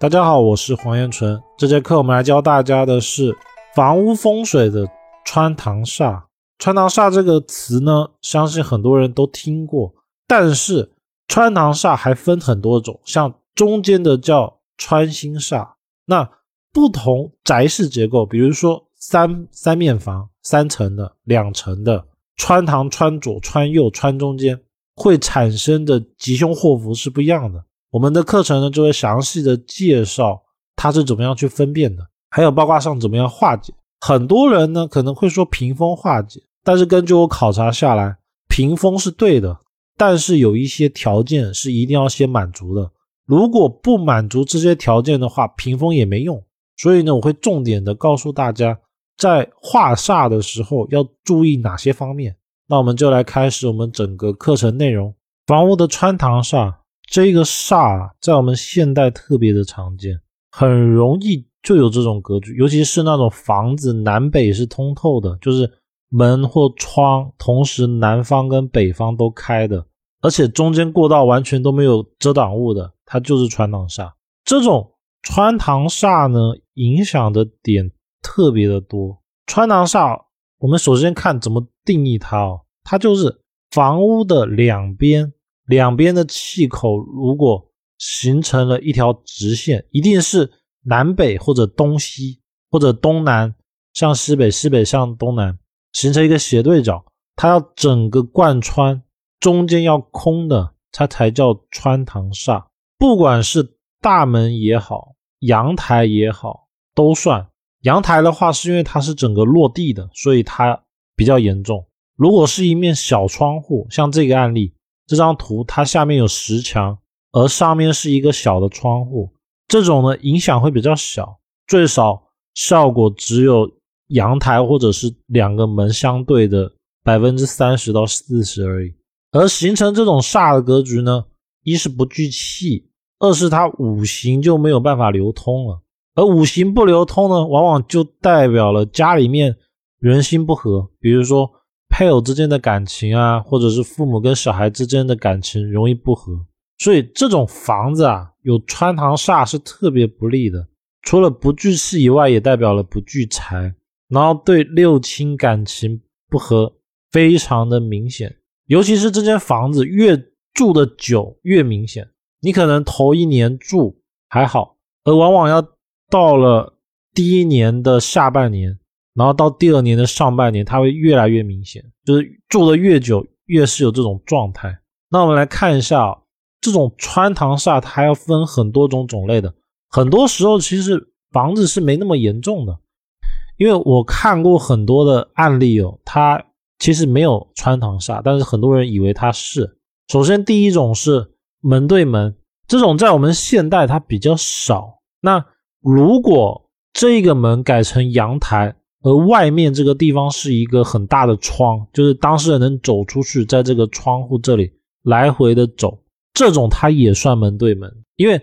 大家好，我是黄彦纯。这节课我们来教大家的是房屋风水的穿堂煞。穿堂煞这个词呢，相信很多人都听过。但是穿堂煞还分很多种，像中间的叫穿心煞。那不同宅式结构，比如说三三面房、三层的、两层的，穿堂、穿左、穿右、穿中间，会产生的吉凶祸福是不一样的。我们的课程呢，就会详细的介绍它是怎么样去分辨的，还有包括上怎么样化解。很多人呢可能会说屏风化解，但是根据我考察下来，屏风是对的，但是有一些条件是一定要先满足的。如果不满足这些条件的话，屏风也没用。所以呢，我会重点的告诉大家，在化煞的时候要注意哪些方面。那我们就来开始我们整个课程内容，房屋的穿堂煞。这个煞在我们现代特别的常见，很容易就有这种格局，尤其是那种房子南北是通透的，就是门或窗同时南方跟北方都开的，而且中间过道完全都没有遮挡物的，它就是穿堂煞。这种穿堂煞呢，影响的点特别的多。穿堂煞，我们首先看怎么定义它哦，它就是房屋的两边。两边的气口如果形成了一条直线，一定是南北或者东西或者东南向西北，西北向东南，形成一个斜对角。它要整个贯穿，中间要空的，它才叫穿堂煞。不管是大门也好，阳台也好，都算。阳台的话，是因为它是整个落地的，所以它比较严重。如果是一面小窗户，像这个案例。这张图它下面有石墙，而上面是一个小的窗户，这种呢影响会比较小，最少效果只有阳台或者是两个门相对的百分之三十到四十而已。而形成这种煞的格局呢，一是不聚气，二是它五行就没有办法流通了。而五行不流通呢，往往就代表了家里面人心不和，比如说。配偶之间的感情啊，或者是父母跟小孩之间的感情容易不和，所以这种房子啊有穿堂煞是特别不利的。除了不聚气以外，也代表了不聚财，然后对六亲感情不和非常的明显。尤其是这间房子越住的久越明显，你可能头一年住还好，而往往要到了第一年的下半年。然后到第二年的上半年，它会越来越明显，就是住的越久，越是有这种状态。那我们来看一下，这种穿堂煞，它还要分很多种种类的。很多时候其实房子是没那么严重的，因为我看过很多的案例哦，它其实没有穿堂煞，但是很多人以为它是。首先第一种是门对门，这种在我们现代它比较少。那如果这个门改成阳台，而外面这个地方是一个很大的窗，就是当事人能走出去，在这个窗户这里来回的走，这种它也算门对门，因为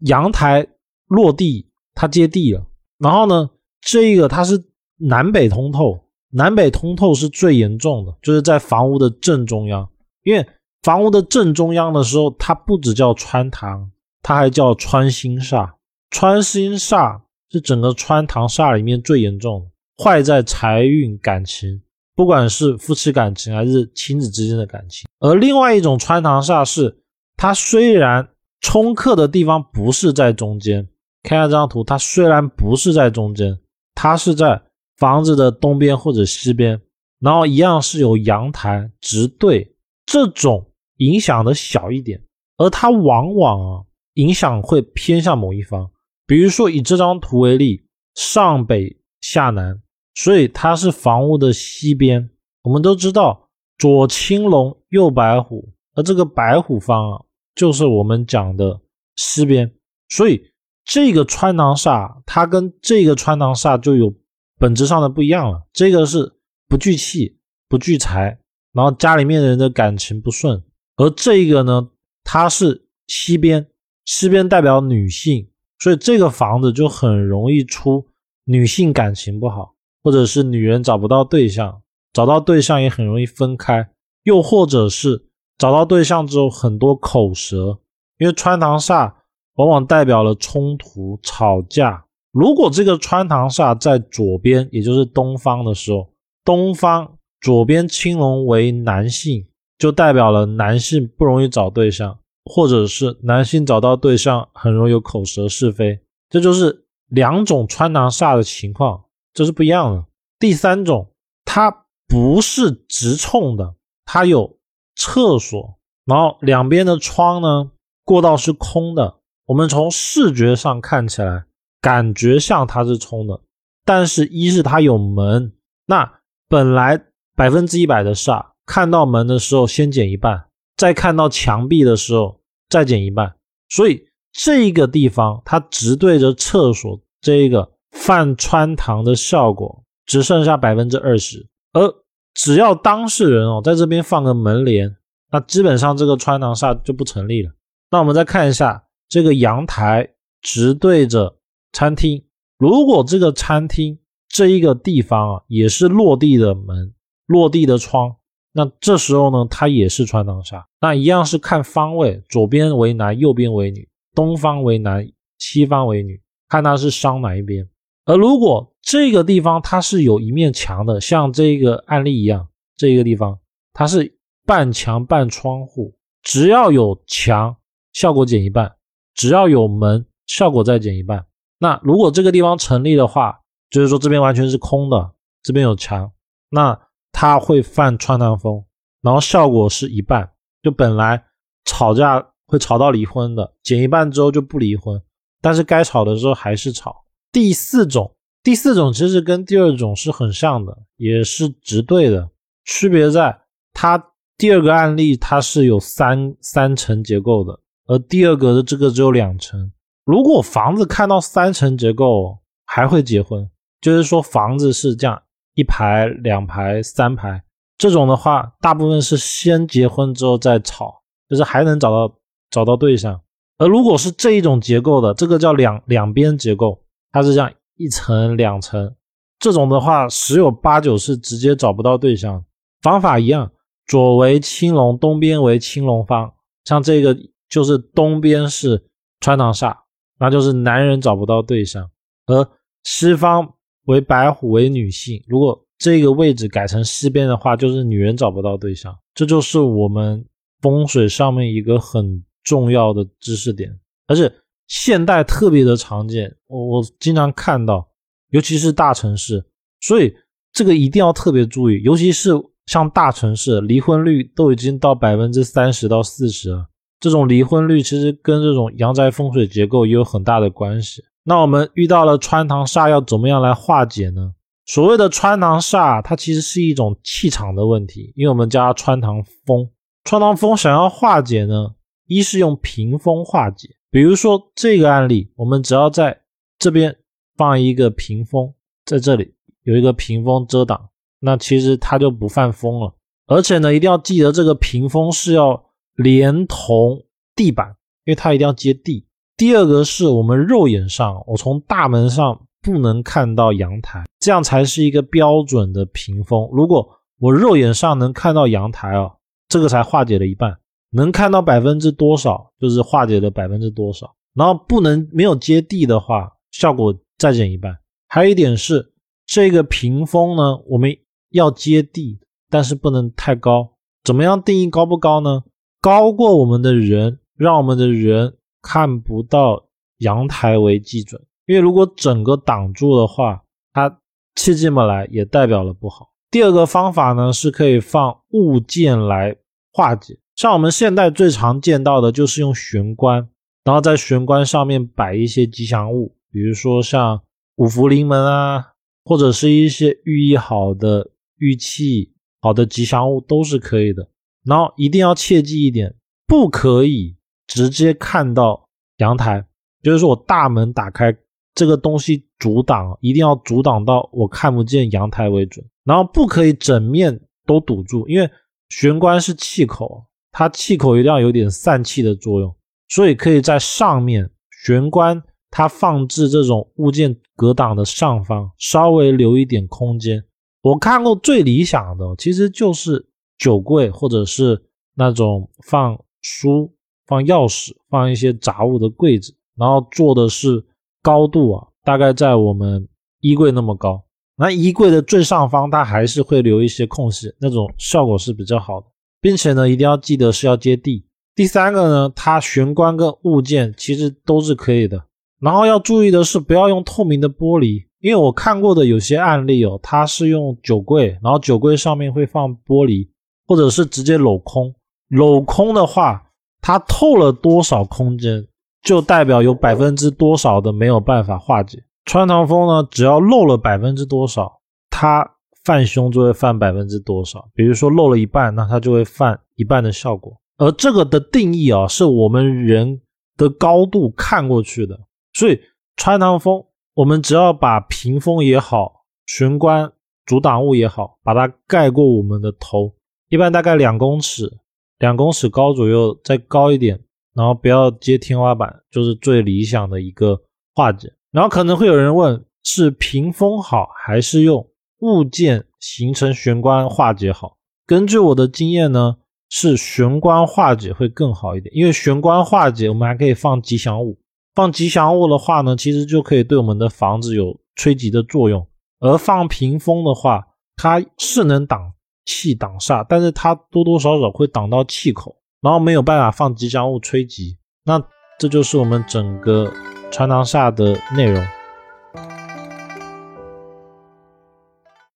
阳台落地它接地了。然后呢，这个它是南北通透，南北通透是最严重的，就是在房屋的正中央，因为房屋的正中央的时候，它不只叫穿堂，它还叫穿心煞，穿心煞是整个穿堂煞里面最严重的。坏在财运感情，不管是夫妻感情还是亲子之间的感情。而另外一种穿堂煞是，它虽然冲克的地方不是在中间，看下这张图，它虽然不是在中间，它是在房子的东边或者西边，然后一样是有阳台直对，这种影响的小一点，而它往往啊影响会偏向某一方。比如说以这张图为例，上北下南。所以它是房屋的西边，我们都知道左青龙右白虎，而这个白虎方啊，就是我们讲的西边。所以这个穿堂煞，它跟这个穿堂煞就有本质上的不一样了。这个是不聚气、不聚财，然后家里面的人的感情不顺，而这个呢，它是西边，西边代表女性，所以这个房子就很容易出女性感情不好。或者是女人找不到对象，找到对象也很容易分开，又或者是找到对象之后很多口舌，因为穿堂煞往往代表了冲突、吵架。如果这个穿堂煞在左边，也就是东方的时候，东方左边青龙为男性，就代表了男性不容易找对象，或者是男性找到对象很容易有口舌是非。这就是两种穿堂煞的情况，这是不一样的。第三种，它不是直冲的，它有厕所，然后两边的窗呢，过道是空的。我们从视觉上看起来，感觉像它是冲的，但是一是它有门，那本来百分之一百的煞，看到门的时候先减一半，再看到墙壁的时候再减一半，所以这个地方它直对着厕所，这个泛穿堂的效果只剩下百分之二十，而只要当事人哦在这边放个门帘，那基本上这个穿堂煞就不成立了。那我们再看一下。这个阳台直对着餐厅，如果这个餐厅这一个地方啊也是落地的门、落地的窗，那这时候呢，它也是穿堂煞。那一样是看方位，左边为男，右边为女，东方为男，西方为女，看它是伤哪一边。而如果这个地方它是有一面墙的，像这个案例一样，这个地方它是半墙半窗户，只要有墙，效果减一半。只要有门，效果再减一半。那如果这个地方成立的话，就是说这边完全是空的，这边有墙，那它会犯穿堂风，然后效果是一半。就本来吵架会吵到离婚的，减一半之后就不离婚，但是该吵的时候还是吵。第四种，第四种其实跟第二种是很像的，也是直对的，区别在它第二个案例它是有三三层结构的。而第二个的这个只有两层，如果房子看到三层结构还会结婚，就是说房子是这样一排、两排、三排这种的话，大部分是先结婚之后再吵，就是还能找到找到对象。而如果是这一种结构的，这个叫两两边结构，它是这样一层、两层这种的话，十有八九是直接找不到对象。方法一样，左为青龙，东边为青龙方，像这个。就是东边是穿堂煞，那就是男人找不到对象；而西方为白虎为女性，如果这个位置改成西边的话，就是女人找不到对象。这就是我们风水上面一个很重要的知识点，而且现代特别的常见，我我经常看到，尤其是大城市，所以这个一定要特别注意，尤其是像大城市，离婚率都已经到百分之三十到四十了。这种离婚率其实跟这种阳宅风水结构也有很大的关系。那我们遇到了穿堂煞，要怎么样来化解呢？所谓的穿堂煞，它其实是一种气场的问题，因为我们叫它穿堂风。穿堂风想要化解呢，一是用屏风化解，比如说这个案例，我们只要在这边放一个屏风，在这里有一个屏风遮挡，那其实它就不犯风了。而且呢，一定要记得这个屏风是要。连同地板，因为它一定要接地。第二个是我们肉眼上，我从大门上不能看到阳台，这样才是一个标准的屏风。如果我肉眼上能看到阳台啊，这个才化解了一半。能看到百分之多少，就是化解了百分之多少。然后不能没有接地的话，效果再减一半。还有一点是，这个屏风呢，我们要接地，但是不能太高。怎么样定义高不高呢？高过我们的人，让我们的人看不到阳台为基准，因为如果整个挡住的话，它气进不来，也代表了不好。第二个方法呢，是可以放物件来化解，像我们现在最常见到的就是用玄关，然后在玄关上面摆一些吉祥物，比如说像五福临门啊，或者是一些寓意好的玉器、好的吉祥物都是可以的。然后一定要切记一点，不可以直接看到阳台，就是说我大门打开，这个东西阻挡，一定要阻挡到我看不见阳台为准。然后不可以整面都堵住，因为玄关是气口，它气口一定要有点散气的作用，所以可以在上面玄关它放置这种物件隔挡的上方稍微留一点空间。我看过最理想的其实就是。酒柜或者是那种放书、放钥匙、放一些杂物的柜子，然后做的是高度啊，大概在我们衣柜那么高。那衣柜的最上方它还是会留一些空隙，那种效果是比较好的，并且呢，一定要记得是要接地。第三个呢，它玄关跟物件其实都是可以的。然后要注意的是，不要用透明的玻璃，因为我看过的有些案例哦，它是用酒柜，然后酒柜上面会放玻璃，或者是直接镂空。镂空的话，它透了多少空间，就代表有百分之多少的没有办法化解。穿堂风呢，只要漏了百分之多少，它泛胸就会泛百分之多少。比如说漏了一半，那它就会泛一半的效果。而这个的定义啊，是我们人的高度看过去的。所以穿堂风，我们只要把屏风也好，玄关阻挡物也好，把它盖过我们的头，一般大概两公尺，两公尺高左右，再高一点，然后不要接天花板，就是最理想的一个化解。然后可能会有人问，是屏风好，还是用物件形成玄关化解好？根据我的经验呢，是玄关化解会更好一点，因为玄关化解，我们还可以放吉祥物。放吉祥物的话呢，其实就可以对我们的房子有催吉的作用；而放屏风的话，它是能挡气挡煞，但是它多多少少会挡到气口，然后没有办法放吉祥物催吉。那这就是我们整个穿堂煞的内容。